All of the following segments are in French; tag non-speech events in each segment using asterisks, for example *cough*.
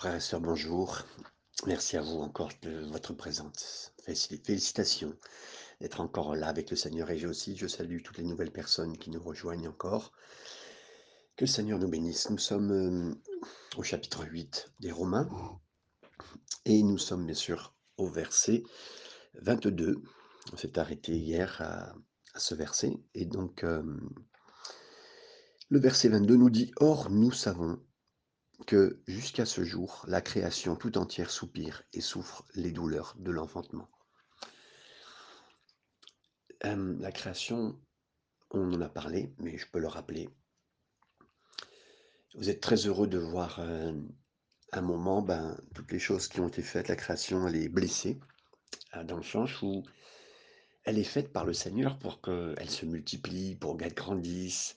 Frères et sœurs, bonjour. Merci à vous encore de votre présence. Félici- Félicitations d'être encore là avec le Seigneur. Et j'ai aussi, je salue toutes les nouvelles personnes qui nous rejoignent encore. Que le Seigneur nous bénisse. Nous sommes euh, au chapitre 8 des Romains et nous sommes bien sûr au verset 22. On s'est arrêté hier à, à ce verset. Et donc, euh, le verset 22 nous dit, Or, nous savons que jusqu'à ce jour, la création tout entière soupire et souffre les douleurs de l'enfantement. La création, on en a parlé, mais je peux le rappeler. Vous êtes très heureux de voir un moment, ben, toutes les choses qui ont été faites, la création, elle est blessée, euh, dans le sens où elle est faite par le Seigneur pour qu'elle se multiplie, pour qu'elle grandisse,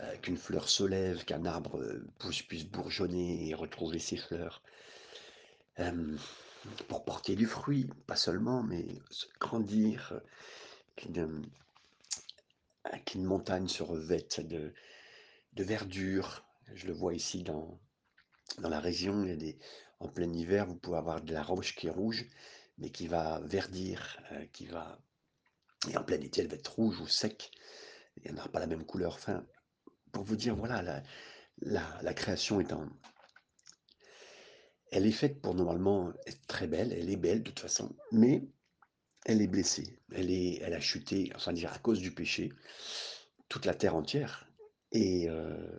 euh, qu'une fleur se lève, qu'un arbre euh, puisse, puisse bourgeonner et retrouver ses fleurs. Pour porter du fruit, pas seulement, mais grandir, euh, qu'une montagne se revête de, verdure. Je le vois ici dans, dans la région, en plein hiver, vous pouvez avoir de la roche qui est rouge, mais qui va verdir, qui va... Et en plein été, elle va être rouge ou sec, elle n'aura pas la même couleur. Enfin, pour vous dire, voilà, la, création est en... Elle est faite pour normalement être très belle, elle est belle de toute façon, mais elle est blessée, elle, est, elle a chuté, enfin dire à cause du péché, toute la terre entière, et euh,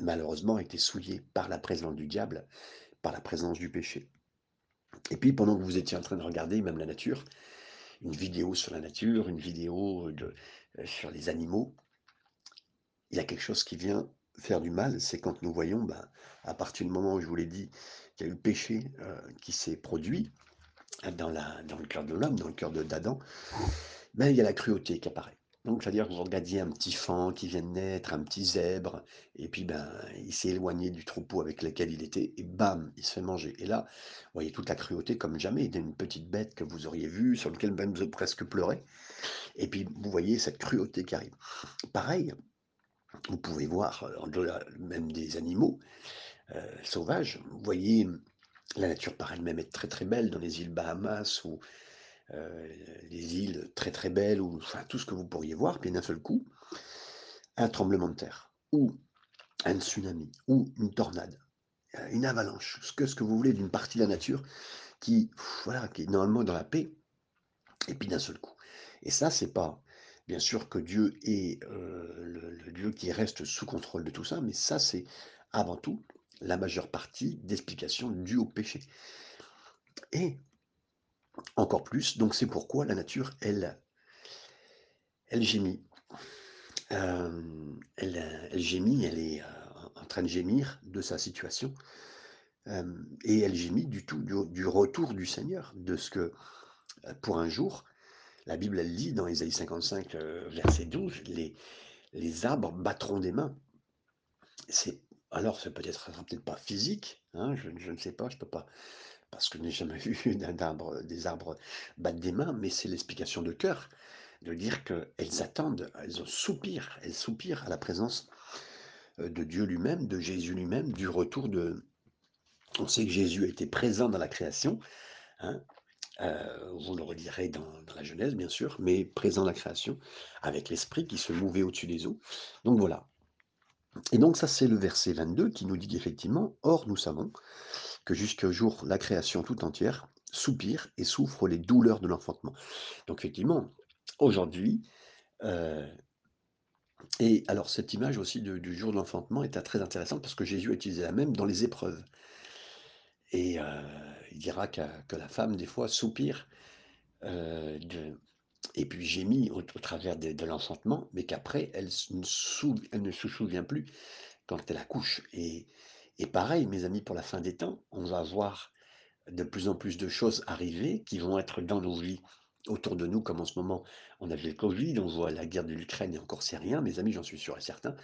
malheureusement a été souillée par la présence du diable, par la présence du péché. Et puis pendant que vous étiez en train de regarder même la nature, une vidéo sur la nature, une vidéo euh, sur les animaux, il y a quelque chose qui vient faire du mal, c'est quand nous voyons, ben, à partir du moment où je vous l'ai dit, qu'il y a eu le péché euh, qui s'est produit hein, dans, la, dans le cœur de l'homme, dans le cœur d'Adam, ben, il y a la cruauté qui apparaît. Donc, c'est-à-dire que vous regardiez un petit fan qui vient de naître, un petit zèbre, et puis ben, il s'est éloigné du troupeau avec lequel il était, et bam, il se fait manger. Et là, vous voyez toute la cruauté comme jamais, d'une petite bête que vous auriez vue, sur laquelle même vous presque pleuré, et puis vous voyez cette cruauté qui arrive. Pareil, vous pouvez voir, euh, même des animaux euh, sauvages, vous voyez la nature par elle-même être très très belle dans les îles Bahamas ou euh, les îles très très belles, ou enfin tout ce que vous pourriez voir, puis d'un seul coup, un tremblement de terre, ou un tsunami, ou une tornade, une avalanche, ce que, ce que vous voulez d'une partie de la nature qui, voilà, qui est normalement dans la paix, et puis d'un seul coup. Et ça, c'est pas, bien sûr que Dieu est euh, le, Dieu qui reste sous contrôle de tout ça, mais ça, c'est avant tout la majeure partie d'explications dues au péché. Et encore plus, donc c'est pourquoi la nature, elle, elle gémit. Euh, elle, gémit, elle est euh, en train de gémir de sa situation. Et elle gémit du tout, du, retour du Seigneur, de ce que, pour un jour, la Bible, elle dit dans Ésaïe 55, euh, verset 12, les, arbres battront des mains. Alors, ça peut-être, ça sera peut-être pas physique, hein, je, ne sais pas, je peux pas, parce que je n'ai jamais *laughs* vu arbre, des arbres battre des mains, mais c'est l'explication de cœur, de dire qu'elles attendent, elles soupirent, elles soupirent à la présence euh, de Dieu lui-même, de Jésus lui-même, du retour de... On sait que Jésus été présent dans la création, hein, vous le redirez dans, la Genèse, bien sûr, mais présent la création, avec l'Esprit qui se mouvait au-dessus des eaux. Donc voilà. Et donc ça, c'est le verset 22 qui nous dit qu'effectivement, Or, nous savons que jusqu'au jour, la création tout entière soupire et souffre les douleurs de l'enfantement. Donc effectivement, aujourd'hui, et alors cette image aussi du jour de l'enfantement est très intéressante parce que Jésus a utilisé la même dans les épreuves. Et il dira que, la femme, des fois, soupire euh, et puis gémit au, travers de, de l'enfantement, mais qu'après, elle, ne se souvient plus quand elle accouche. Et, et pareil, mes amis, pour la fin des temps, on va voir de plus en plus de choses arriver qui vont être dans nos vies autour de nous, comme en ce moment, on a vu le Covid, on voit la guerre de l'Ukraine et encore c'est rien, mes amis, j'en suis sûr et certain,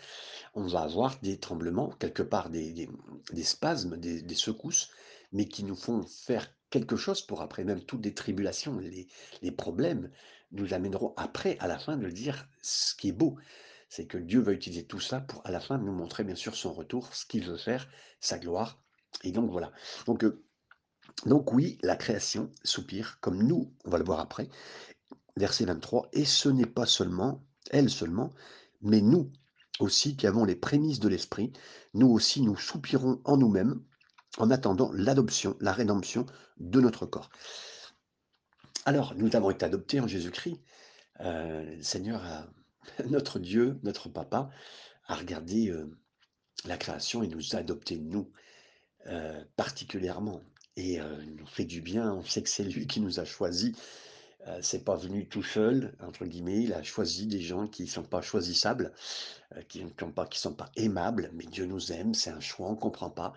on va avoir des tremblements, quelque part des, spasmes, des secousses, mais qui nous font faire quelque chose pour après, même toutes les tribulations, les, les problèmes, nous amèneront après, à la fin, de dire ce qui est beau. C'est que Dieu va utiliser tout ça pour, à la fin, nous montrer bien sûr son retour, ce qu'il veut faire, sa gloire, Et donc voilà. Donc, heu, donc oui, la création soupire comme nous, on va le voir après, verset 23 «Et ce n'est pas seulement elle seulement, mais nous aussi qui avons les prémices de l'esprit, nous aussi nous soupirons en nous-mêmes, en attendant l'adoption, la rédemption de notre corps». Alors, nous avons été adoptés en Jésus-Christ, heu, le Seigneur *laughs* notre Dieu, notre Papa, a regardé, heu, la création et nous a adoptés, nous, heu, particulièrement et il nous fait du bien. On sait que c'est lui qui nous a choisis, heu, c'est pas venu «tout seul» entre guillemets, il a choisi des gens qui sont pas choisissables, heu, qui qui sont pas aimables, mais Dieu nous aime, c'est un choix, on comprend pas.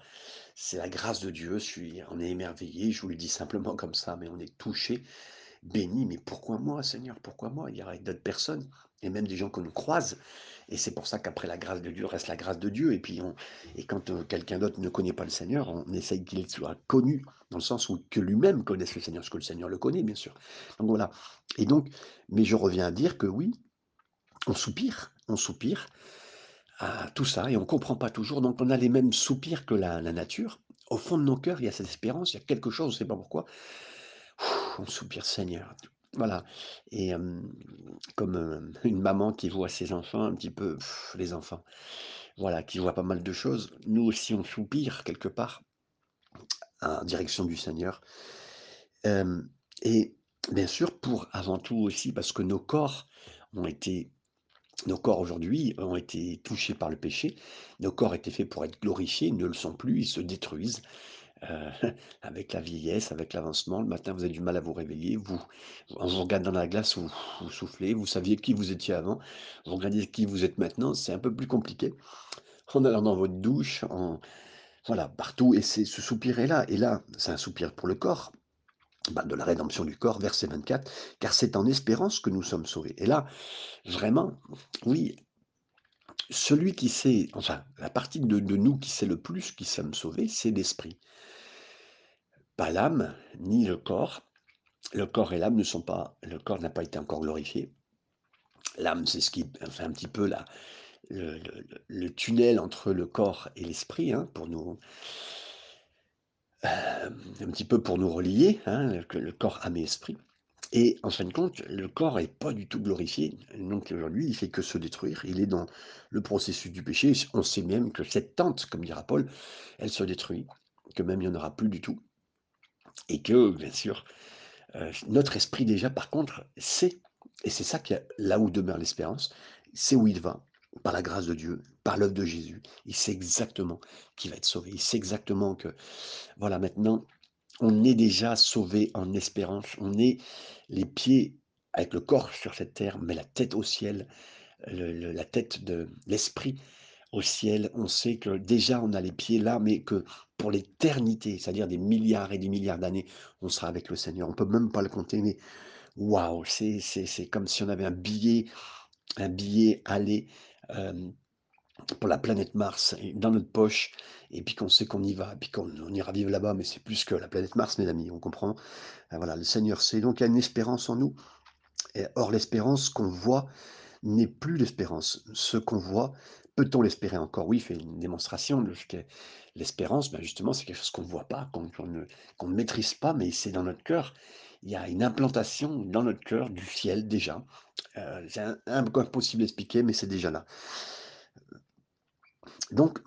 C'est la grâce de Dieu, je suis on est émerveillé, je vous le dis simplement comme ça, mais on est touché béni, mais pourquoi moi Seigneur? Pourquoi moi? Il y aurait d'autres personnes et même des gens que nous croise et c'est pour ça qu'après la grâce de Dieu reste la grâce de Dieu et puis on et quand, heu, quelqu'un d'autre ne connaît pas le Seigneur, on essaye qu'il soit connu dans le sens où que lui-même connaisse le Seigneur, parce que le Seigneur le connaît bien sûr. Donc voilà et donc mais je reviens à dire que oui, on soupire, on soupire à tout ça et on comprend pas toujours, donc on a les mêmes soupirs que la nature. Au fond de nos cœurs, il y a cette espérance, il y a quelque chose, on sait pas pourquoi, on soupire: «Seigneur». Voilà et comme, *laughs* une maman qui voit ses enfants un petit peu les enfants, voilà, qui voient pas mal de choses. Nous aussi, on soupire quelque part en direction du Seigneur. Et bien sûr, pour avant tout aussi parce que nos corps ont été nos corps aujourd'hui ont été touchés par le péché. Nos corps étaient faits pour être glorifiés, ils ne le sont plus, ils se détruisent. Heu, *laughs* avec la vieillesse, avec l'avancement, le matin, vous avez du mal à vous réveiller, vous on vous regarde dans la glace, vous soufflez, vous saviez qui vous étiez avant, vous regardez qui vous êtes maintenant, c'est un peu plus compliqué. En allant dans votre douche, en voilà, partout et c'est ce soupir est là et là, c'est un soupir pour le corps, bah, de la rédemption du corps, verset 24: «Car c'est en espérance que nous sommes sauvés» et là, vraiment, oui, celui qui sait enfin, la partie de nous qui sait le plus qui sommes sauvés, c'est l'esprit. Pas l'âme, ni le corps. Le corps et l'âme ne sont pas le corps n'a pas été encore glorifié. L'âme, c'est ce qui fait un petit peu la le le le le tunnel entre le corps et l'esprit, hein, pour nous hem, un petit peu pour nous relier, hein, que le corps, âme et esprit et en fin de compte, le corps est pas du tout glorifié. Donc aujourd'hui, il fait que se détruire. Il est dans le processus du péché. On sait même que cette tente, comme dira Paul, elle se détruit, que même il y en aura plus du tout et que, bien sûr, Heu, notre esprit déjà par contre sait et c'est ça qui là où demeure l'espérance, c'est où il va, par la grâce de Dieu, par l'œuvre de Jésus. Il sait exactement qu'il va être sauvé. Il sait exactement que, voilà, maintenant, on est déjà sauvé en espérance. On est les pieds avec le corps sur cette terre, mais la tête au ciel, la tête de l'esprit au ciel. On sait que déjà on a les pieds là, mais que pour l'éternité, c'est-à-dire des milliards et des milliards d'années, on sera avec le Seigneur. On peut même pas le compter, mais waouh, c'est c'est c'est comme si on avait un billet un billet aller, hem, pour la planète Mars dans notre poche et puis qu'on sait qu'on y va et puis qu'on on ira vivre là-bas, mais c'est plus que la planète Mars, mes amis, on comprend? Heu, voilà, le Seigneur sait, donc il y a une espérance en nous et or l'espérance qu'on voit n'est plus l'espérance. Ce qu'on voit, peut-on l'espérer encore? Oui, il fait une démonstration de ce qu'est l'espérance. Ben, justement, c'est quelque chose qu'on ne voit pas, qu'on ne maîtrise pas, mais c'est dans notre cœur. Il y a une implantation dans notre cœur du ciel déjà. Heu, c'est im impossible à expliquer, mais c'est déjà là. Donc,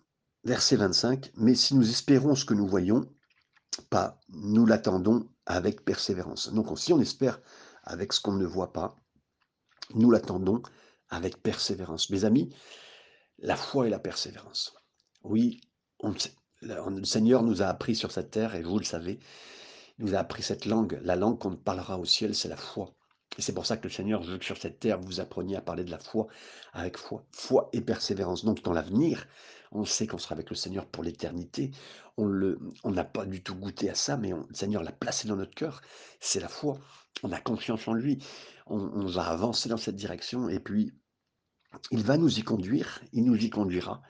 verset 25: «Mais si nous espérons ce que nous voyons pas, nous l'attendons avec persévérance». Donc on si on espère avec ce qu'on ne voit pas, nous l'attendons avec persévérance. Mes amis, La foi et la persévérance. Oui, on le Seigneur nous a appris sur cette terre et vous le savez, il nous a appris cette langue. La langue qu'on parlera au ciel, c'est la foi et c'est pour ça que le Seigneur veut que sur cette terre, vous appreniez à parler de la foi avec foi, foi et persévérance. Donc dans l'avenir, on sait qu'on sera avec le Seigneur pour l'éternité. On n'a pas du tout goûté à ça, mais on le Seigneur l'a placé dans notre cœur. C'est la foi. On a confiance en lui. On on va avancer dans cette direction et puis il va nous y conduire, il nous y conduira.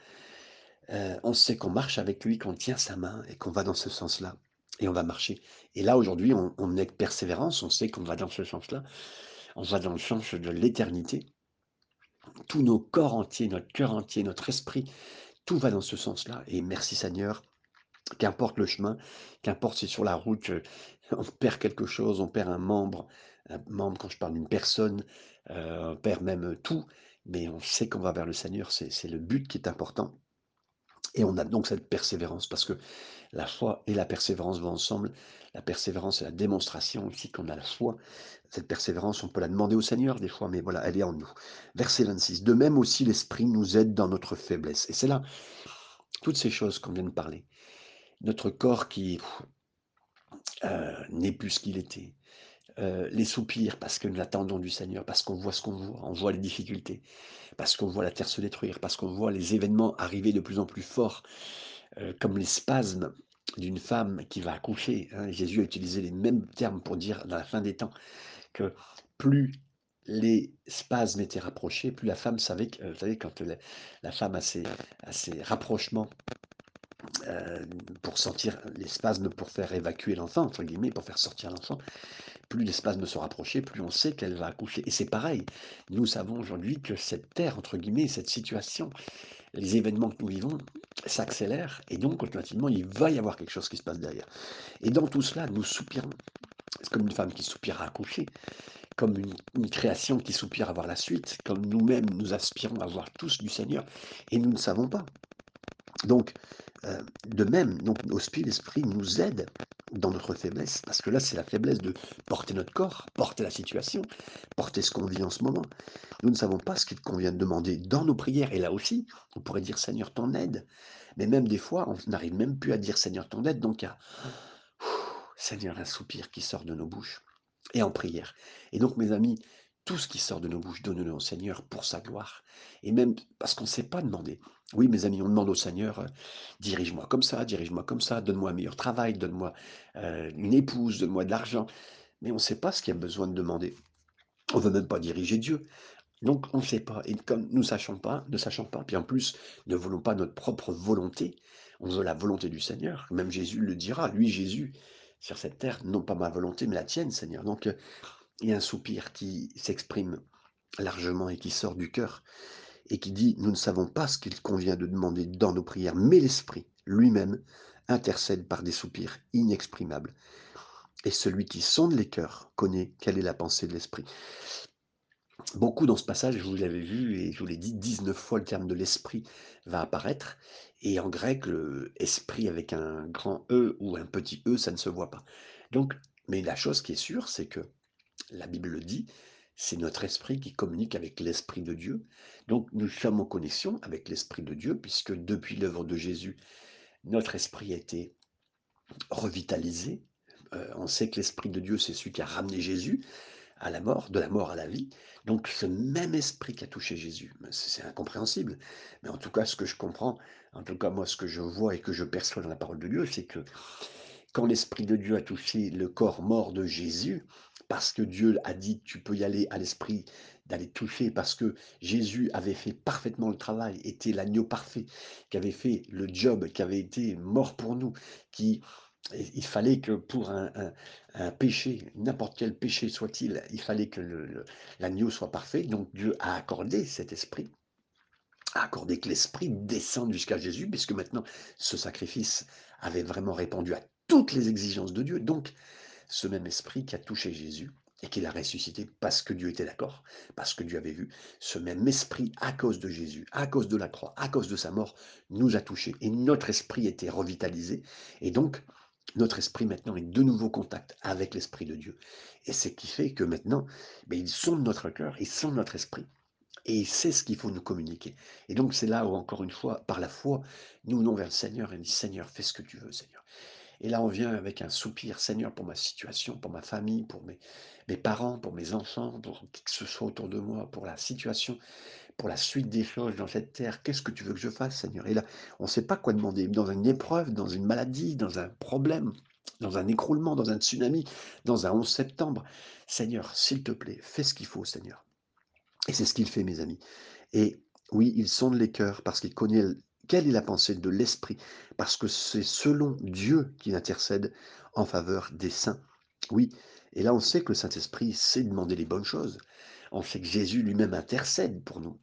Heu, on sait qu'on marche avec lui, qu'on tient sa main et qu'on va dans ce sens-là et on va marcher et là, aujourd'hui, on est avec persévérance, on sait qu'on va dans ce sens-là. On va dans le sens de l'éternité. Tous nos corps entiers, notre cœur entier, notre esprit, tout va dans ce sens-là et merci Seigneur, Qu'importe le chemin, qu'importe si sur la route, heu, *laughs* on perd quelque chose, on perd un membre, un membre quand je parle d'une personne, heu, on perd même, tout, mais on sait qu'on va vers le Seigneur, c'est le but qui est important et on a donc cette persévérance parce que la foi et la persévérance vont ensemble. La persévérance, c'est la démonstration aussi qu'on a la foi. Cette persévérance, on peut la demander au Seigneur des fois, mais voilà, elle est en nous. Verset 26. De même aussi, l'Esprit nous aide dans notre faiblesse. Et c'est là, toutes ces choses qu'on vient de parler. Notre corps qui euh, n'est plus ce qu'il était. Euh, les soupirs parce que nous attendons du Seigneur, parce qu'on voit ce qu'on voit, on voit les difficultés, parce qu'on voit la terre se détruire, parce qu'on voit les événements arriver de plus en plus forts, euh, comme les spasmes d'une femme qui va accoucher. hein. Jésus a utilisé les mêmes termes pour dire dans la fin des temps que plus les spasmes étaient rapprochés, plus la femme savait que, euh, vous savez, quand la, femme a a ses rapprochements pour sentir les spasmes pour faire évacuer l'enfant, entre guillemets, pour faire sortir l'enfant, plus les spasmes se rapprocher, plus on sait qu'elle va accoucher. Et c'est pareil, nous savons aujourd'hui que cette terre, entre guillemets, cette situation, les événements que nous vivons s'accélèrent, et donc automatiquement, il va y avoir quelque chose qui se passe derrière. Et dans tout cela, nous soupirons. C'est comme une femme qui soupire à accoucher, comme une, une création qui soupire à voir la suite, comme nous-mêmes, nous aspirons à voir tous du Seigneur, et nous ne savons pas. Donc, euh, de même, donc, aussi l'Esprit nous aide dans notre faiblesse, parce que là, c'est la faiblesse de porter notre corps, porter la situation, porter ce qu'on vit en ce moment. Nous ne savons pas ce qu'il convient de demander dans nos prières, et là aussi, on pourrait dire Seigneur, ton aide. Mais même des fois, on n'arrive même plus à dire Seigneur, ton aide, donc Seigneur, un soupir qui sort de nos bouches, et en prière. Et donc, mes amis, tout ce qui sort de nos bouches, donne-le au Seigneur pour sa gloire. Et même parce qu'on ne sait pas demander. Oui, mes amis, on demande au Seigneur, euh, dirige-moi comme ça, dirige-moi comme ça, donne-moi un meilleur travail, donne-moi euh, une épouse, donne-moi de l'argent. Mais on ne sait pas ce qu'il y a besoin de demander. On ne veut même pas diriger Dieu. Donc on ne sait pas. Et comme nous ne sachons pas, ne sachant pas, puis en plus ne voulons pas notre propre volonté, on veut la volonté du Seigneur. Même Jésus le dira, lui Jésus, sur cette terre, non pas ma volonté, mais la tienne, Seigneur. Donc a un soupir qui s'exprime largement et qui sort du cœur et qui dit, nous ne savons pas ce qu'il convient de demander dans nos prières, mais l'Esprit lui-même intercède par des soupirs inexprimables. Et celui qui sonde les cœurs connaît quelle est la pensée de l'Esprit. Beaucoup dans ce passage, vous l'avez vu et je vous l'ai dit, 19 fois le terme de l'Esprit va apparaître. Et en grec, le esprit avec un grand E ou un petit E, ça ne se voit pas. Donc, mais la chose qui est sûre, c'est que la Bible le dit, c'est notre esprit qui communique avec l'Esprit de Dieu. Donc nous sommes en connexion avec l'Esprit de Dieu, puisque depuis l'œuvre de Jésus, notre esprit a été revitalisé. Euh, on sait que l'Esprit de Dieu, c'est celui qui a ramené Jésus à la mort, de la mort à la vie. Donc ce même esprit qui a touché Jésus, c'est incompréhensible. Mais en tout cas, ce que je comprends, en tout cas moi, ce que je vois et que je perçois dans la parole de Dieu, c'est que quand l'Esprit de Dieu a touché le corps mort de Jésus, parce que Dieu a dit tu peux y aller à l'Esprit, d'aller toucher, parce que Jésus avait fait parfaitement le travail, était l'agneau parfait, qui avait fait le job, qui avait été mort pour nous, qui il fallait que pour un, péché, n'importe quel péché soit-il, il fallait que l'agneau soit parfait. Donc Dieu a accordé cet esprit, a accordé que l'esprit descende jusqu'à Jésus, puisque maintenant ce sacrifice avait vraiment répondu à toutes les exigences de Dieu. Donc ce même esprit qui a touché Jésus et qui l'a ressuscité parce que Dieu était d'accord, parce que Dieu avait vu, ce même esprit, à cause de Jésus, à cause de la croix, à cause de sa mort, nous a touchés. Et notre esprit était revitalisé. Et donc, notre esprit maintenant est de nouveau contact avec l'esprit de Dieu. Et c'est ce qui fait que maintenant, ben, il sonde notre cœur, il sonde notre esprit. Et il sait ce qu'il faut nous communiquer. Et donc c'est là où, encore une fois, par la foi, nous venons vers le Seigneur et nous dit, Seigneur, fais ce que tu veux, Seigneur. Et là, on vient avec un soupir, Seigneur, pour ma situation, pour ma famille, pour mes, parents, pour mes enfants, pour qui que ce soit autour de moi, pour la situation, pour la suite des choses dans cette terre. Qu'est-ce que tu veux que je fasse, Seigneur? Et là, on ne sait pas quoi demander. Dans une épreuve, dans une maladie, dans un problème, dans un écroulement, dans un tsunami, dans un 11 septembre. Seigneur, s'il te plaît, fais ce qu'il faut, Seigneur. Et c'est ce qu'il fait, mes amis. Et oui, il sonde les cœurs parce qu'il connaît quelle est la pensée de l'Esprit, parce que c'est selon Dieu qu'il intercède en faveur des saints. Oui, et là on sait que le Saint-Esprit sait demander les bonnes choses. On sait que Jésus lui-même intercède pour nous.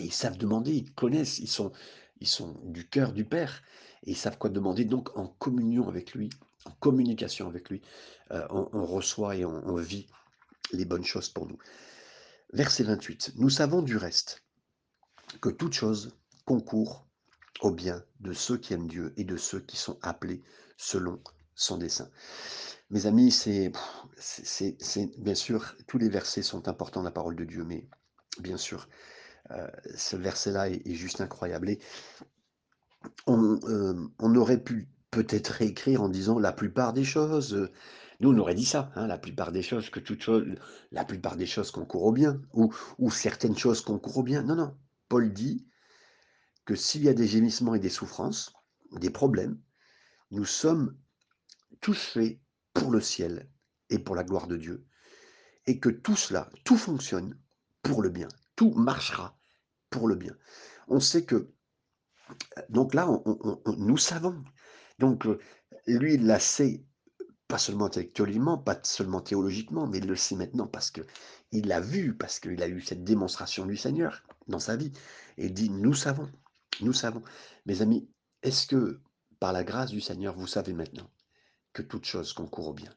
Ils savent demander, ils connaissent, ils sont, ils sont du cœur du Père. et ils savent quoi demander. Donc en communion avec lui, en communication avec lui, on on reçoit et on on vit les bonnes choses pour nous. Verset 28. Nous savons du reste que toute chose concourt au bien de ceux qui aiment Dieu et de ceux qui sont appelés selon son dessein. Mes amis, c'est bien sûr, tous les versets sont importants la parole de Dieu, mais bien sûr, heu, ce verset-là est est juste incroyable et on, hem, on aurait pu peut-être réécrire en disant la plupart des choses, heu, nous on aurait dit ça, hein, la plupart des choses, que toute chose la plupart des choses concourent au bien ou ou certaines choses concourent au bien. Non, non, Paul dit que s'il y a des gémissements et des souffrances, des problèmes, nous sommes tous faits pour le ciel et pour la gloire de Dieu et que tout cela, tout fonctionne pour le bien. Tout marchera pour le bien. On sait que donc là, on nous savons. Donc, heu, lui, il la sait, pas seulement intellectuellement, pas seulement théologiquement, mais il le sait maintenant parce qu'il l'a vu, parce qu'il a eu cette démonstration du Seigneur dans sa vie et il dit: «Nous savons, nous savons». Mes amis, est-ce que, par la grâce du Seigneur, vous savez maintenant que toute chose concourt au bien?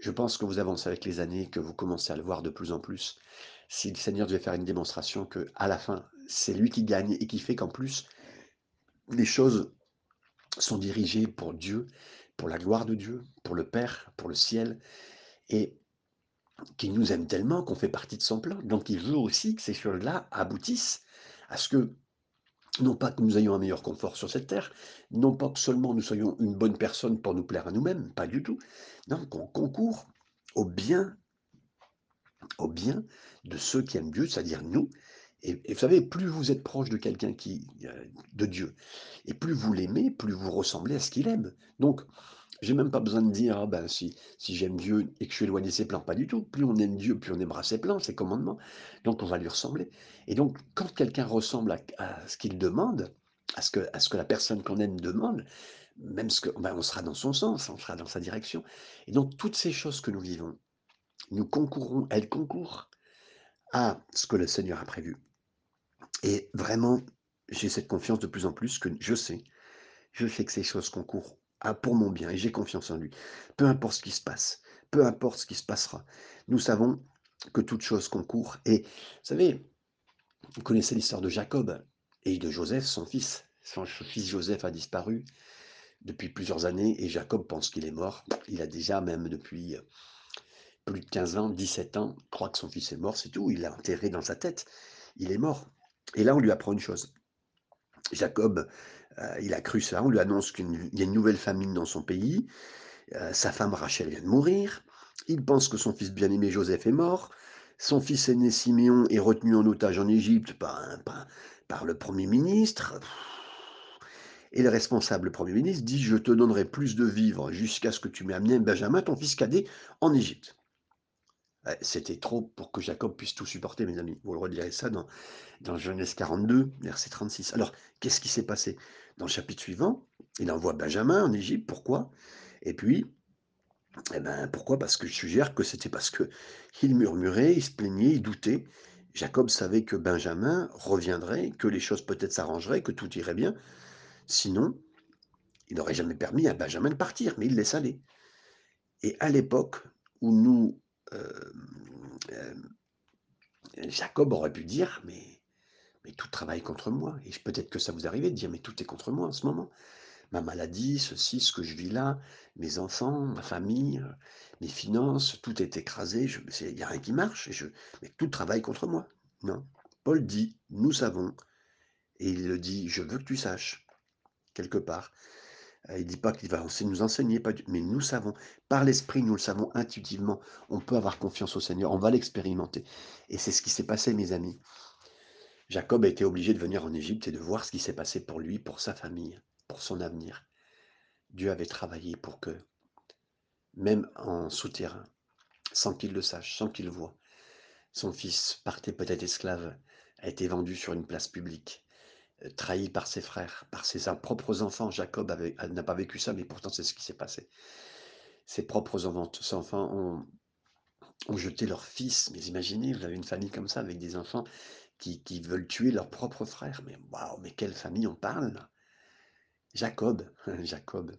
Je pense que vous avancez avec les années, que vous commencez à le voir de plus en plus. Si le Seigneur devait faire une démonstration que, à la fin, c'est lui qui gagne et qui fait qu'en plus, les choses sont dirigées pour Dieu, pour la gloire de Dieu, pour le Père, pour le ciel, et qu'il nous aime tellement qu'on fait partie de son plan. Donc il veut aussi que ces choses-là aboutissent à ce que, non pas que nous ayons un meilleur confort sur cette terre, non pas que seulement nous soyons une bonne personne pour nous plaire à nous-mêmes, pas du tout. Non, qu'on concourt au bien, au bien de ceux qui aiment Dieu, c'est-à-dire nous. Et, vous savez, plus vous êtes proche de quelqu'un qui, euh, de Dieu, et plus vous l'aimez, plus vous ressemblez à ce qu'il aime. Donc, j'ai même pas besoin de dire, ah ben, si, si j'aime Dieu et que je suis éloigné de ses plans, pas du tout. Plus on aime Dieu, plus on aimera ses plans, ses commandements. Donc on va lui ressembler. Et donc, quand quelqu'un ressemble à, à ce qu'il demande, à ce, que, à ce que la personne qu'on aime demande, même ce que, ben, on sera dans son sens, on sera dans sa direction. Et donc, toutes ces choses que nous vivons, nous concourons, elles concourent à ce que le Seigneur a prévu. Et vraiment, j'ai cette confiance de plus en plus que je sais, je sais que ces choses concourent à pour mon bien et j'ai confiance en lui. Peu importe ce qui se passe, peu importe ce qui se passera, nous savons que toute chose concourt. Et vous savez, vous connaissez l'histoire de Jacob et de Joseph, son fils. Son fils Joseph a disparu depuis plusieurs années et Jacob pense qu'il est mort. Il a déjà, même depuis plus de 15 ans, 17 ans, croit que son fils est mort, c'est tout. Il l'a enterré dans sa tête. Il est mort. Et là, on lui apprend une chose. Jacob, euh, il a cru ça. On lui annonce qu'il y a une nouvelle famine dans son pays. Euh, sa femme Rachel vient de mourir. Il pense que son fils bien-aimé Joseph est mort. Son fils aîné Siméon est retenu en otage en Égypte par, le Premier ministre. Et le responsable Premier ministre dit, je te donnerai plus de vivres jusqu'à ce que tu m'aies amené Benjamin, ton fils cadet, en Égypte. Ouais, C'était trop pour que Jacob puisse tout supporter, mes amis. Vous le redirez ça dans Genèse 42, verset 36. Alors, qu'est-ce qui s'est passé? Dans le chapitre suivant, il envoie Benjamin en Égypte. Pourquoi? Et puis, eh ben, pourquoi? Parce que je suggère que c'était parce que il murmurait, il se plaignait, il doutait. Jacob savait que Benjamin reviendrait, que les choses peut-être s'arrangeraient, que tout irait bien. Sinon, il n'aurait jamais permis à Benjamin de partir, mais il laisse aller. Et à l'époque où nous, euh, euh, Jacob aurait pu dire, mais, mais tout travaille contre moi. Et peut-être que ça vous arrive de dire, mais tout est contre moi en ce moment. Ma maladie, ceci, ce que je vis là, mes enfants, ma famille, euh, mes finances, tout est écrasé. Il n'y a rien qui marche. Mais tout travaille contre moi. Non. Paul dit, nous savons. Et il le dit, je veux que tu saches, quelque part. Euh, Il dit pas qu'il va nous enseigner, mais nous savons, par l'esprit, nous le savons intuitivement. On peut avoir confiance au Seigneur, on va l'expérimenter. Et c'est ce qui s'est passé, mes amis. Jacob a été obligé de venir en Égypte et de voir ce qui s'est passé pour lui, pour sa famille, pour son avenir. Dieu avait travaillé pour que, même en souterrain, sans qu'il le sache, sans qu'il voie, son fils partait peut-être esclave, a été vendu sur une place publique, euh, trahi par ses frères, par ses propres enfants. Jacob avait- n'a pas vécu ça, mais pourtant c'est ce qui s'est passé. Ses propres enfants ont, ont jeté leur fils. Mais imaginez, vous avez une famille comme ça, avec des enfants qui, veulent tuer leurs propres frères. Mais waouh, mais quelle famille on parle Jacob, *laughs* Jacob,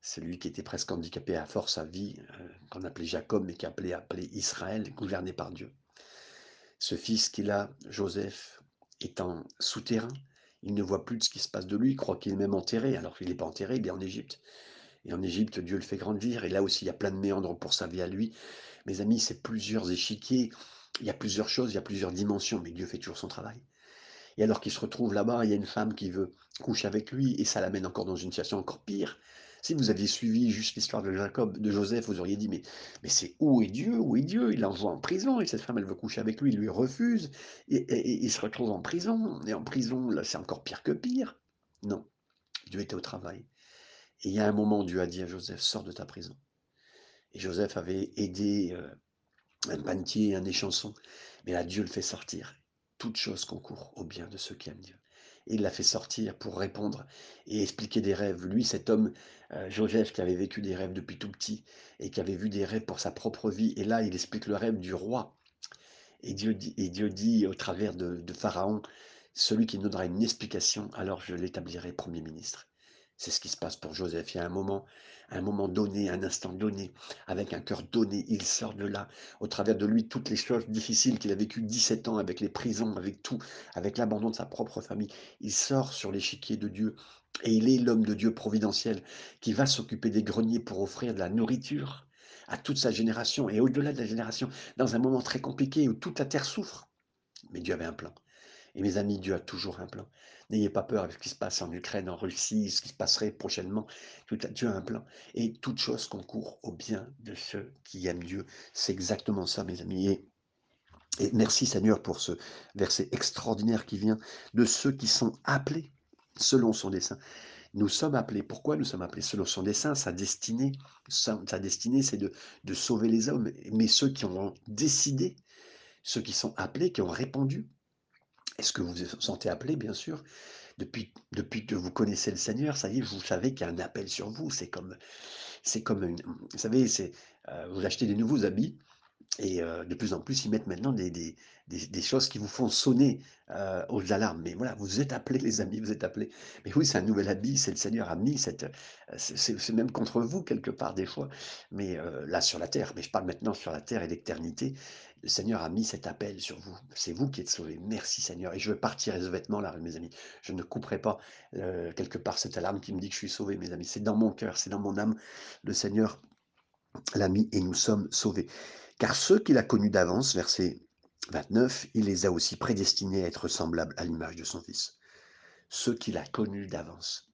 celui qui était presque handicapé à force à vie, euh, qu'on appelait Jacob, mais qui appelait, appelé Israël, gouverné par Dieu. Ce fils qu'il a, Joseph, en souterrain. Il ne voit plus de ce qui se passe de lui. Il croit qu'il est même enterré, alors qu'il n'est pas enterré, il est en Égypte. Et en Égypte, Dieu le fait grandir. Et là aussi, il y a plein de méandres pour sa vie à lui. Mes amis, c'est plusieurs échiquiers. Il y a plusieurs choses, il y a plusieurs dimensions, mais Dieu fait toujours son travail. Et alors qu'il se retrouve là-bas, il y a une femme qui veut coucher avec lui, et ça l'amène encore dans une situation encore pire. Si vous aviez suivi juste l'histoire de Jacob, de Joseph, vous auriez dit, mais, mais c'est où est Dieu? Où est Dieu? Il l'envoie en prison, et cette femme, elle veut coucher avec lui, il lui refuse, et, il se retrouve en prison, et en prison, là, c'est encore pire que pire. Non, Dieu était au travail. Et il y a un moment, Dieu a dit à Joseph, sors de ta prison. Et Joseph avait aidé euh, un panetier, un échanson, mais là, Dieu le fait sortir. Toute chose concourt au bien de ceux qui aiment Dieu. Et il l'a fait sortir pour répondre et expliquer des rêves. Lui, cet homme, euh, Joseph, qui avait vécu des rêves depuis tout petit et qui avait vu des rêves pour sa propre vie, et là, il explique le rêve du roi. Et Dieu dit, et Dieu dit au travers de, de Pharaon, celui qui nous donnera une explication, alors je l'établirai Premier ministre. C'est ce qui se passe pour Joseph. Il y a un moment, un moment donné, un instant donné, avec un cœur donné, il sort de là, au travers de lui, toutes les choses difficiles qu'il a vécues 17 ans, avec les prisons, avec tout, avec l'abandon de sa propre famille. Il sort sur l'échiquier de Dieu et il est l'homme de Dieu providentiel qui va s'occuper des greniers pour offrir de la nourriture à toute sa génération et au-delà de la génération, dans un moment très compliqué où toute la terre souffre. Mais Dieu avait un plan. Et mes amis, Dieu a toujours un plan. N'ayez pas peur avec ce qui se passe en Ukraine, en Russie, ce qui se passerait prochainement. Dieu a un plan. Et toute chose concourt au bien de ceux qui aiment Dieu. C'est exactement ça, mes amis. Et, merci Seigneur pour ce verset extraordinaire qui vient de ceux qui sont appelés selon son dessein. Nous sommes appelés. Pourquoi nous sommes appelés Selon son dessein, sa destinée. Sa, c'est de sauver les hommes. Mais ceux qui ont décidé, ceux qui sont appelés, qui ont répondu, est-ce que vous vous sentez appelé, bien sûr? Depuis, depuis que vous connaissez le Seigneur, ça y est, vous savez qu'il y a un appel sur vous. C'est comme, comme vous savez, euh, vous achetez des nouveaux habits et de plus en plus, ils mettent maintenant des, des, des, choses qui vous font sonner aux alarmes. Mais voilà, vous êtes appelés, les amis, vous êtes appelés. Mais oui, c'est un nouvel habit, c'est le Seigneur a mis cette. C'est même contre vous, quelque part, des fois. Mais là, sur la terre. Mais je parle maintenant sur la terre et l'éternité. Le Seigneur a mis cet appel sur vous. C'est vous qui êtes sauvés. Merci Seigneur. Et je veux partir ce vêtement là, mes amis. Je ne couperai pas quelque part cette alarme qui me dit que je suis sauvé, mes amis. C'est dans mon cœur, c'est dans mon âme. Le Seigneur l'a mis et nous sommes sauvés. Car ceux qu'il a connus d'avance, verset 29, il les a aussi prédestinés à être semblables à l'image de son Fils. Ceux qu'il a connus d'avance.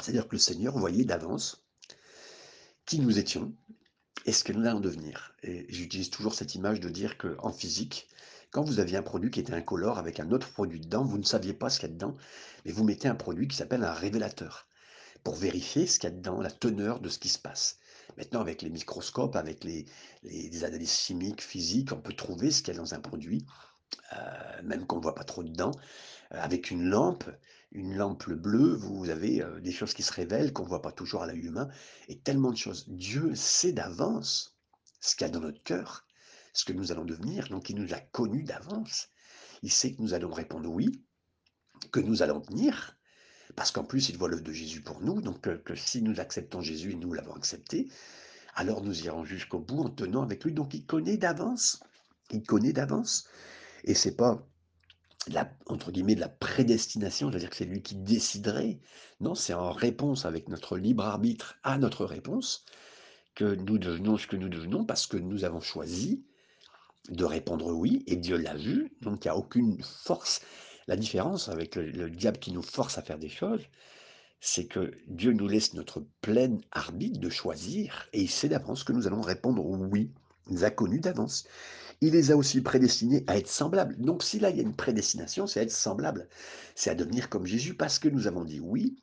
C'est-à-dire que le Seigneur voyait d'avance qui nous étions et ce que nous allons devenir. Et j'utilise toujours cette image de dire qu'en physique, quand vous aviez un produit qui était incolore avec un autre produit dedans, vous ne saviez pas ce qu'il y a dedans, mais vous mettez un produit qui s'appelle un révélateur pour vérifier ce qu'il y a dedans, la teneur de ce qui se passe. Maintenant, avec les microscopes, avec les, analyses chimiques, physiques, on peut trouver ce qu'il y a dans un produit, euh, même qu'on ne voit pas trop dedans. Euh, avec une lampe, une lampe bleue, vous avez euh, des choses qui se révèlent qu'on ne voit pas toujours à l'œil humain, et tellement de choses. Dieu sait d'avance ce qu'il y a dans notre cœur, ce que nous allons devenir, donc il nous a connus d'avance. Il sait que nous allons répondre oui, que nous allons tenir, parce qu'en plus, il voit l'œuvre de Jésus pour nous, donc que, si nous acceptons Jésus et nous l'avons accepté, alors nous irons jusqu'au bout en tenant avec lui. Donc il connaît d'avance, il connaît d'avance. Et c'est pas la, entre guillemets de la prédestination, c'est-à-dire que c'est lui qui déciderait. Non, c'est en réponse avec notre libre arbitre à notre réponse que nous devenons ce que nous devenons parce que nous avons choisi de répondre oui et Dieu l'a vu. Donc il n'y a aucune force la différence avec le, diable qui nous force à faire des choses, c'est que Dieu nous laisse notre plein arbitre de choisir et il sait d'avance que nous allons répondre oui. Il nous a connus d'avance. Il les a aussi prédestinés à être semblables. Donc si là il y a une prédestination, c'est être semblable. C'est à devenir comme Jésus parce que nous avons dit oui.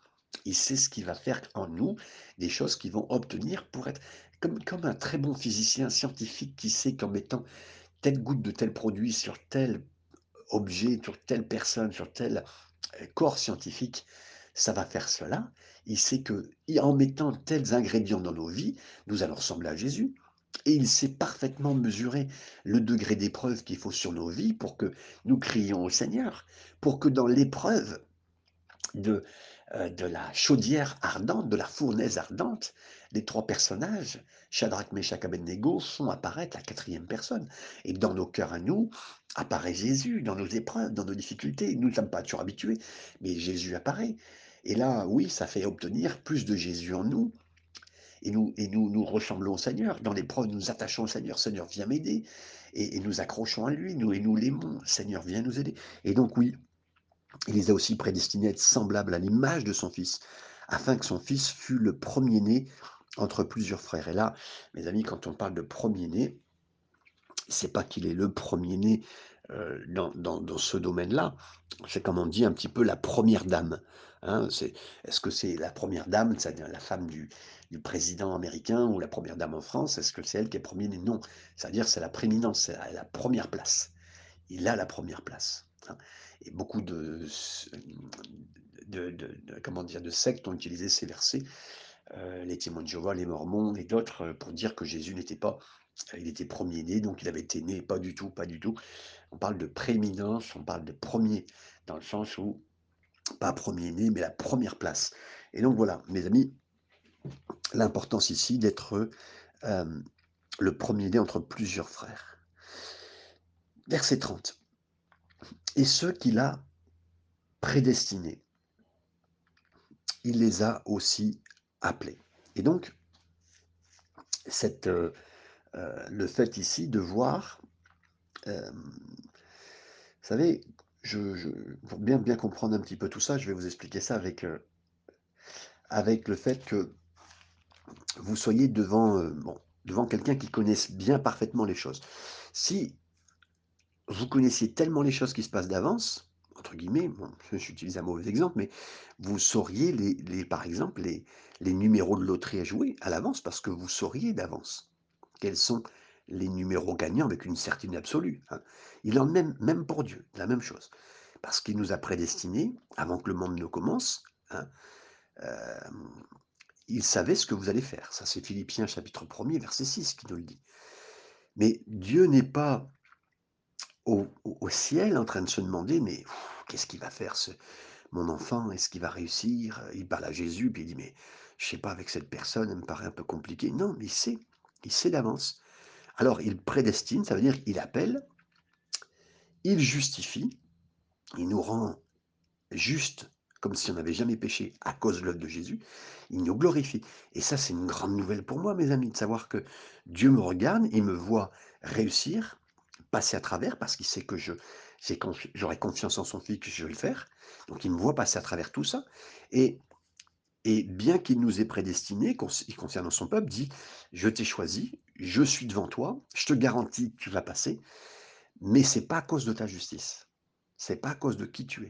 Il sait ce qu'il va faire en nous, des choses qu'il vont obtenir pour être comme, comme un très bon physicien scientifique qui sait qu'en mettant telle goutte de tel produit sur tel objet, sur telle personne, sur tel euh, corps scientifique, ça va faire cela. Il sait que en mettant tels ingrédients dans nos vies, nous allons ressembler à Jésus. Et il sait parfaitement mesurer le degré d'épreuve qu'il faut sur nos vies pour que nous crions au Seigneur, pour que dans l'épreuve de heu, de la chaudière ardente, de la fournaise ardente, les 3 personnages, Shadrach, Meshach, Abednego, font apparaître la quatrième personne et dans nos cœurs à nous, apparaît Jésus dans nos épreuves, dans nos difficultés. Nous ne sommes pas toujours habitués, mais Jésus apparaît et là, oui, ça fait obtenir plus de Jésus en nous et nous nous ressemblons au Seigneur. Dans l'épreuve, nous nous attachons au Seigneur. Seigneur, viens m'aider et et nous accrochons à lui, nous et nous l'aimons. Seigneur, viens nous aider et donc oui, il les a aussi prédestinés à être semblables à l'image de son Fils, afin que son Fils fût le premier-né entre plusieurs frères. Et là, mes amis, quand on parle de premier-né, c'est pas qu'il est le premier-né euh, dans, dans- ce domaine-là, c'est comme on dit un petit peu la première dame. hein. est-ce que c'est la première dame, c'est-à-dire la femme du, du président américain ou la première dame en France Est-ce que c'est elle qui est premier-né? Non, c'est-à-dire c'est la prééminence, c'est la première place il a la première place. hein. Et beaucoup de- de- comment dire, de sectes ont utilisé ces versets, euh, les témoins de Jéhovah, les Mormons et d'autres, euh, pour dire que Jésus n'était pas, il était premier-né, donc il avait été né, pas du tout, pas du tout. On parle de prééminence, on parle de premier, dans le sens où, pas premier-né, mais la première place. Et donc voilà, mes amis, l'importance ici d'être euh, le premier-né entre plusieurs frères. Verset 30. Et ceux qu'il a prédestinés, il les a aussi appelés. Et donc, euh, euh, le fait ici de voir, euh, vous savez, pour bien, bien comprendre un petit peu tout ça, je vais vous expliquer ça avec, avec le fait que vous soyez devant, bon, devant quelqu'un qui connaisse bien parfaitement les choses. Si vous connaissiez tellement les choses qui se passent d'avance, entre guillemets, j'utilise un mauvais exemple, mais vous sauriez, les, par exemple, les, numéros de loterie à jouer à l'avance parce que vous sauriez d'avance quels sont les numéros gagnants avec une certitude absolue. hein? Il en même, même pour Dieu, la même chose. Parce qu'il nous a prédestinés, avant que le monde ne commence, hein, euh, il savait ce que vous allez faire. Ça, c'est Philippiens chapitre 1er, verset 6 qui nous le dit. Mais Dieu n'est pas au, ciel en train de se demander, mais qu'est-ce qu'il va faire ce, mon enfant? Est-ce qu'il va réussir? Il parle à Jésus, puis il dit, mais je sais pas, avec cette personne, elle me paraît un peu compliqué. Non, mais il sait, il sait d'avance. Alors, il prédestine, ça veut dire qu'il appelle, il justifie, il nous rend juste comme si on n'avait jamais péché à cause de l'œuvre de Jésus, il nous glorifie. Et ça, c'est une grande nouvelle pour moi, mes amis, de savoir que Dieu me regarde, il me voit réussir, passer à travers, parce qu'il sait que je j'aurai confiance en son fils que je vais le faire. Donc, il me voit passer à travers tout ça. Et, et bien qu'il nous ait il concernant son peuple, dit, je t'ai choisi, je suis devant toi, je te garantis que tu vas passer, mais c'est pas à cause de ta justice. C'est pas à cause de qui tu es.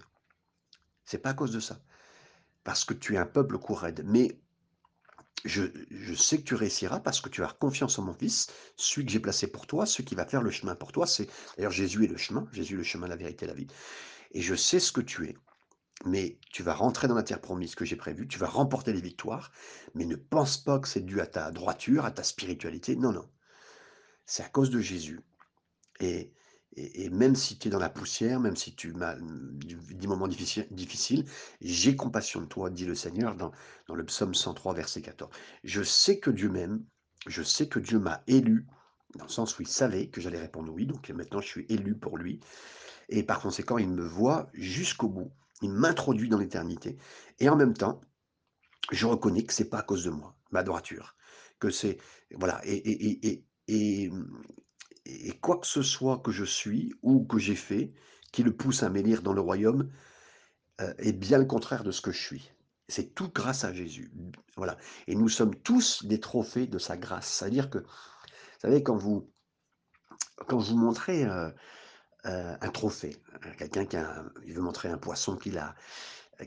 C'est pas à cause de ça. Parce que tu es un peuple courraide. Mais je, sais que tu réussiras parce que tu as confiance en mon Fils, celui que j'ai placé pour toi, celui qui va faire le chemin pour toi. C'est d'ailleurs Jésus est le chemin, Jésus est le chemin, la vérité, la vie. Et je sais ce que tu es. Mais tu vas rentrer dans la terre promise que j'ai prévue, tu vas remporter les victoires, mais ne pense pas que c'est dû à ta droiture, à ta spiritualité. Non, non. C'est à cause de Jésus. Et, et, même si tu es dans la poussière, même si tu as des moments difficiles, j'ai compassion de toi, dit le Seigneur dans, le psaume 103, verset 14. Je sais que Dieu m'aime, je sais que Dieu m'a élu, dans le sens où il savait que j'allais répondre oui, donc maintenant je suis élu pour lui, et par conséquent il me voit jusqu'au bout, il m'introduit dans l'éternité, et en même temps, je reconnais que c'est pas à cause de moi, ma droiture, que c'est, voilà, et, et quoi que ce soit que je suis ou que j'ai fait, qui le pousse à m'élire dans le royaume, heu, est bien le contraire de ce que je suis. C'est tout grâce à Jésus. Voilà et nous sommes tous des trophées de sa grâce. C'est-à-dire que, vous savez, quand vous quand vous montrez, heu heu, un trophée, à quelqu'un qui a veut montrer un poisson qu'il a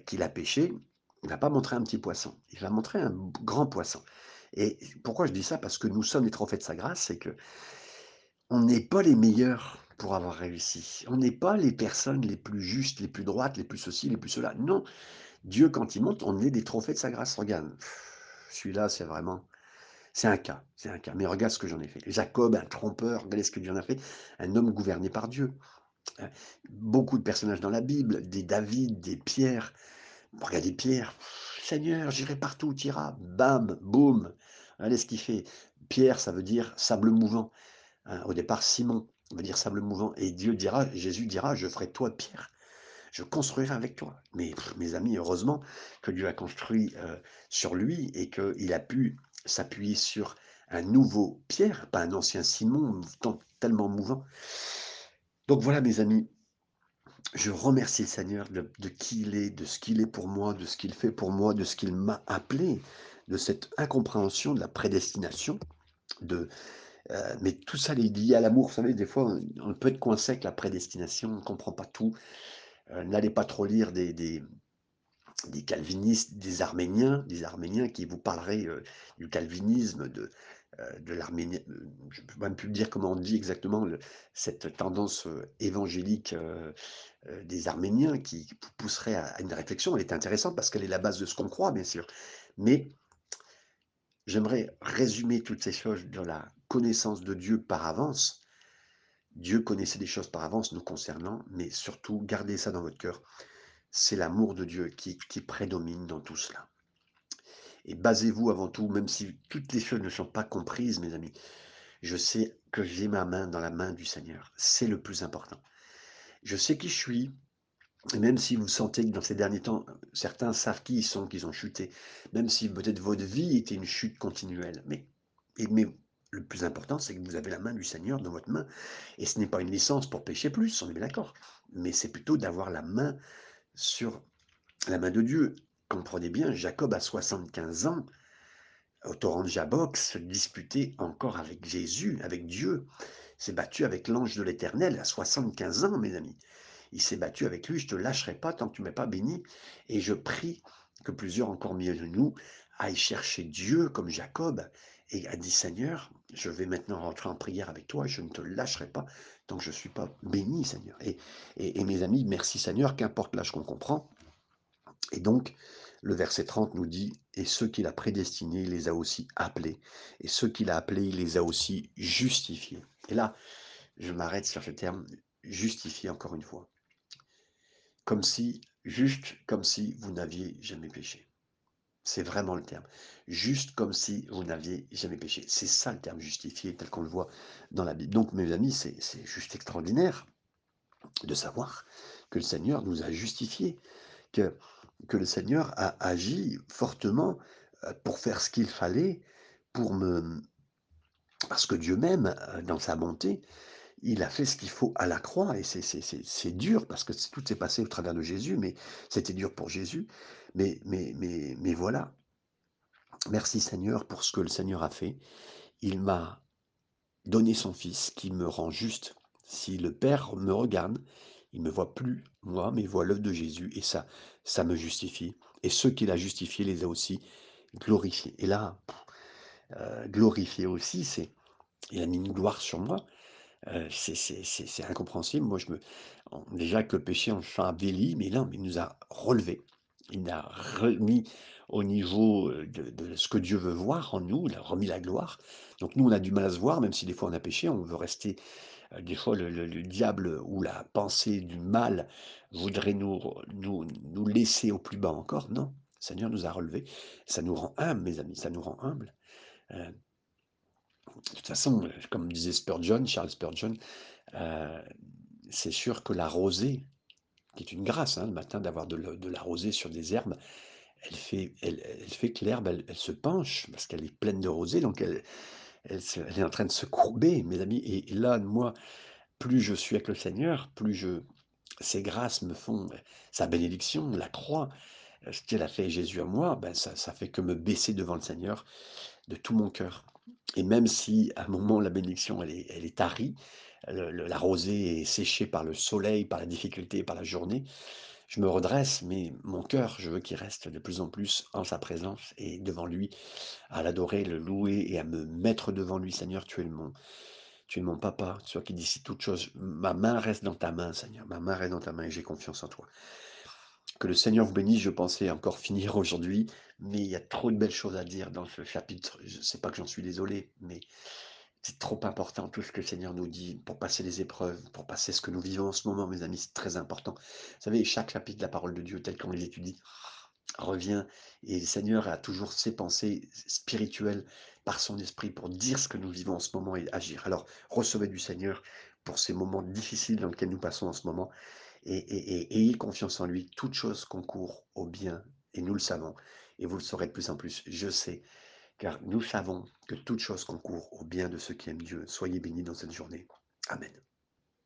qu'il a pêché, il va pas montrer un petit poisson, il va montrer un grand poisson et pourquoi je dis ça? Parce que nous sommes des trophées de sa grâce, c'est que On n'est pas les meilleurs pour avoir réussi. On n'est pas les personnes les plus justes, les plus droites, les plus ceci, les plus cela. Non, Dieu, quand il monte, on est des trophées de sa grâce. Regarde, celui-là, c'est vraiment, c'est un cas, c'est un cas. Mais regarde ce que j'en ai fait. Jacob, un trompeur, regardez ce que Dieu en a fait. Un homme gouverné par Dieu. Hein, Beaucoup de personnages dans la Bible, des David, des Pierre, Regardez Pierre, Seigneur, j'irai partout iras. Bam, boum. Allez, ce qu'il fait. Pierre, ça veut dire sable mouvant. Hein, au départ, Simon veut dire sable mouvant. Et Dieu dira, Jésus dira, je ferai toi, Pierre. Je construirai avec toi. Mais mes amis, heureusement que Dieu a construit euh, sur lui et qu'il a pu s'appuyer sur un nouveau Pierre, pas un ancien Simon, tellement mouvant. Donc voilà, mes amis, je remercie le Seigneur de, qui il est, de ce qu'il est pour moi, de ce qu'il fait pour moi, de ce qu'il m'a appelé, de cette incompréhension de la prédestination, de, euh, mais tout ça est lié à l'amour. Vous savez, des fois, on, peut être coincé avec la prédestination, on ne comprend pas tout. Euh, n'allez pas trop lire des, des, calvinistes, des arméniens, des arméniens qui vous parleraient euh, du calvinisme, de, de l'arménien. Je ne peux même plus dire comment on dit exactement cette tendance évangélique des Arméniens qui pousserait à, une réflexion. Elle est intéressante parce qu'elle est la base de ce qu'on croit, bien sûr. Mais j'aimerais résumer toutes ces choses dans la connaissance de Dieu par avance. Dieu connaissait des choses par avance nous concernant, mais surtout, gardez ça dans votre cœur. C'est l'amour de Dieu qui, prédomine dans tout cela. Et basez-vous avant tout, même si toutes les choses ne sont pas comprises, mes amis. Je sais que j'ai ma main dans la main du Seigneur. C'est le plus important. Je sais qui je suis. Même si vous sentez que dans ces derniers temps, certains savent qui ils sont, qu'ils ont chuté, même si peut-être votre vie était une chute continuelle, mais, mais le plus important, c'est que vous avez la main du Seigneur dans votre main. Et ce n'est pas une licence pour pécher plus, on est bien d'accord. Mais c'est plutôt d'avoir la main sur la main de Dieu. Comprenez bien, Jacob a 75 ans, au torrent de Jabok, se disputait encore avec Jésus, avec Dieu s'est battu avec l'ange de l'Éternel à 75 ans, mes amis. Il s'est battu avec lui, je ne te lâcherai pas tant que tu ne m'as pas béni. Et je prie que plusieurs encore mieux de nous aillent chercher Dieu comme Jacob et a dit Seigneur, je vais maintenant rentrer en prière avec toi et je ne te lâcherai pas tant que je ne suis pas béni, Seigneur. Et, et, mes amis, merci Seigneur, qu'importe l'âge qu'on comprend. Et donc, le verset 30 nous dit, et ceux qu'il a prédestinés, il les a aussi appelés, et ceux qu'il a appelés, il les a aussi justifiés. Et là, je m'arrête sur ce terme, justifié encore une fois. Comme si, juste comme si vous n'aviez jamais péché. C'est vraiment le terme. Juste comme si vous n'aviez jamais péché. C'est ça le terme justifié tel qu'on le voit dans la Bible. Donc mes amis, c'est juste extraordinaire de savoir que le Seigneur nous a justifiés, que, le Seigneur a agi fortement euh, pour faire ce qu'il fallait, pour me, parce que Dieu même, euh, dans sa bonté, il a fait ce qu'il faut à la croix, et c'est dur, parce que tout s'est passé au travers de Jésus, mais c'était dur pour Jésus. Mais, mais, mais, mais voilà. Merci Seigneur pour ce que le Seigneur a fait. Il m'a donné son Fils qui me rend juste. Si le Père me regarde, il ne me voit plus moi, mais voit l'œuvre de Jésus, et ça, ça me justifie. Et ceux qu'il a justifiés les a aussi glorifiés. Et là, euh, glorifié aussi, c'est il a mis une gloire sur moi. C'est incompréhensible. Moi, je me, déjà que le péché, on s'en béli, mais là, il nous a relevé. Il nous a remis au niveau de, ce que Dieu veut voir en nous. Il a remis la gloire. Donc nous, on a du mal à se voir, même si des fois on a péché, on veut rester. des fois, le, diable ou la pensée du mal voudrait nous, nous, nous laisser au plus bas encore. Non, le Seigneur nous a relevés. Ça nous rend humbles, mes amis. Ça nous rend humbles. De toute façon, euh, comme disait Spurgeon, Charles Spurgeon, euh, c'est sûr que la rosée, qui est une grâce hein, le matin d'avoir de, la rosée sur des herbes, elle fait, elle, fait que l'herbe, elle, se penche parce qu'elle est pleine de rosée, donc elle, elle, est en train de se courber, mes amis. Et, là, moi, plus je suis avec le Seigneur, plus je, ces grâces me font, sa bénédiction, la croix, ce qu'elle a fait Jésus à moi, ben ça, ça fait que me baisser devant le Seigneur de tout mon cœur. Et même si à un moment la bénédiction elle est, elle est tarie, la rosée est séchée par le soleil, par la difficulté, par la journée, je me redresse, mais mon cœur, je veux qu'il reste de plus en plus en sa présence et devant lui, à l'adorer, le louer et à me mettre devant lui, Seigneur, tu es le mon, tu es mon papa, toi qui dis toute chose, ma main reste dans ta main, Seigneur, ma main reste dans ta main et j'ai confiance en toi. Que le Seigneur vous bénisse. Je pensais encore *laughs* finir aujourd'hui, mais il y a trop de belles choses à dire dans ce chapitre. Je ne sais pas que j'en suis désolé, mais c'est trop important tout ce que le Seigneur nous dit pour passer les épreuves, pour passer ce que nous vivons en ce moment, mes amis. C'est très important. Vous savez, chaque chapitre de la parole de Dieu, tel qu'on les étudie, revient et le Seigneur a toujours ses pensées spirituelles par son esprit pour dire ce que nous vivons en ce moment et agir. Alors, recevez du Seigneur pour ces moments difficiles dans lesquels nous passons en ce moment et, ayez confiance en lui. Toute chose concourt au bien et nous le savons et vous le saurez de plus en plus. Je sais, car nous savons que toute chose concourt au bien de ceux qui aiment Dieu. Soyez bénis dans cette journée. Amen.